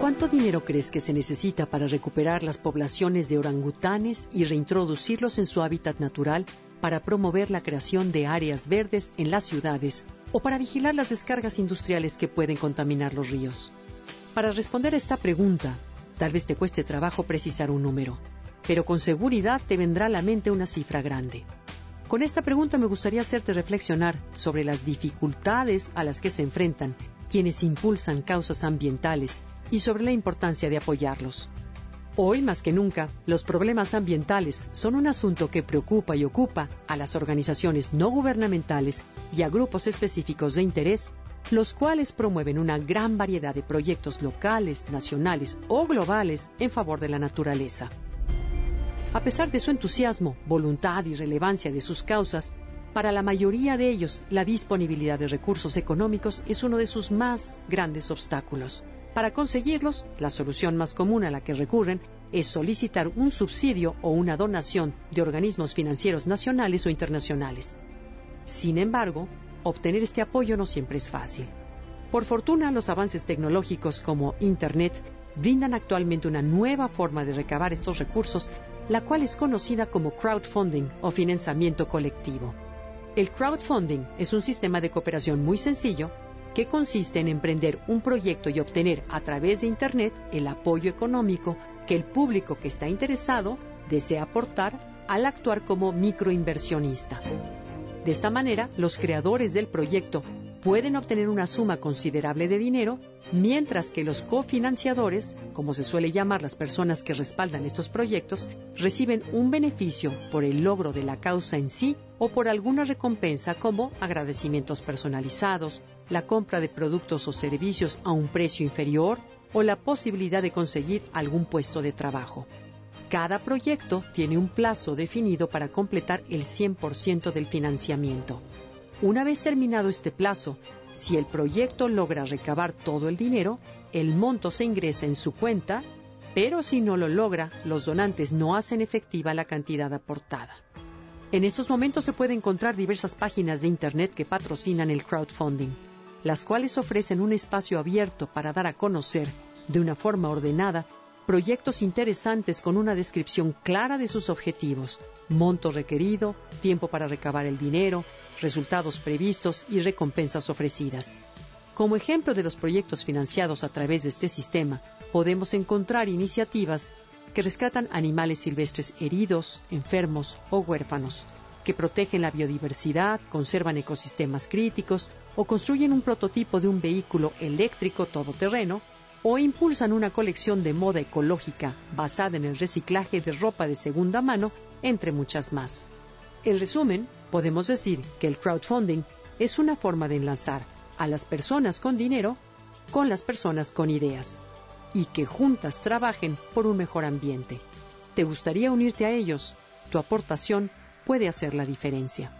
¿Cuánto dinero crees que se necesita para recuperar las poblaciones de orangutanes y reintroducirlos en su hábitat natural para promover la creación de áreas verdes en las ciudades o para vigilar las descargas industriales que pueden contaminar los ríos? Para responder a esta pregunta, tal vez te cueste trabajo precisar un número, pero con seguridad te vendrá a la mente una cifra grande. Con esta pregunta me gustaría hacerte reflexionar sobre las dificultades a las que se enfrentan quienes impulsan causas ambientales y sobre la importancia de apoyarlos. Hoy más que nunca, los problemas ambientales son un asunto que preocupa y ocupa a las organizaciones no gubernamentales y a grupos específicos de interés, los cuales promueven una gran variedad de proyectos locales, nacionales o globales en favor de la naturaleza. A pesar de su entusiasmo, voluntad y relevancia de sus causas, para la mayoría de ellos la disponibilidad de recursos económicos es uno de sus más grandes obstáculos. Para conseguirlos, la solución más común a la que recurren es solicitar un subsidio o una donación de organismos financieros nacionales o internacionales. Sin embargo, obtener este apoyo no siempre es fácil. Por fortuna, los avances tecnológicos como Internet brindan actualmente una nueva forma de recabar estos recursos, la cual es conocida como crowdfunding o financiamiento colectivo. El crowdfunding es un sistema de cooperación muy sencillo que consiste en emprender un proyecto y obtener a través de Internet el apoyo económico que el público que está interesado desea aportar al actuar como microinversionista. De esta manera, los creadores del proyecto pueden obtener una suma considerable de dinero, mientras que los cofinanciadores, como se suele llamar las personas que respaldan estos proyectos, reciben un beneficio por el logro de la causa en sí o por alguna recompensa como agradecimientos personalizados, la compra de productos o servicios a un precio inferior o la posibilidad de conseguir algún puesto de trabajo. Cada proyecto tiene un plazo definido para completar el 100% del financiamiento. Una vez terminado este plazo, si el proyecto logra recabar todo el dinero, el monto se ingresa en su cuenta, pero si no lo logra, los donantes no hacen efectiva la cantidad aportada. En estos momentos se puede encontrar diversas páginas de Internet que patrocinan el crowdfunding, las cuales ofrecen un espacio abierto para dar a conocer, de una forma ordenada, proyectos interesantes con una descripción clara de sus objetivos, monto requerido, tiempo para recabar el dinero, resultados previstos y recompensas ofrecidas. Como ejemplo de los proyectos financiados a través de este sistema, podemos encontrar iniciativas que rescatan animales silvestres heridos, enfermos o huérfanos, que protegen la biodiversidad, conservan ecosistemas críticos o construyen un prototipo de un vehículo eléctrico todoterreno o impulsan una colección de moda ecológica basada en el reciclaje de ropa de segunda mano, entre muchas más. En resumen, podemos decir que el crowdfunding es una forma de enlazar a las personas con dinero con las personas con ideas y que juntas trabajen por un mejor ambiente. ¿Te gustaría unirte a ellos? Tu aportación puede hacer la diferencia.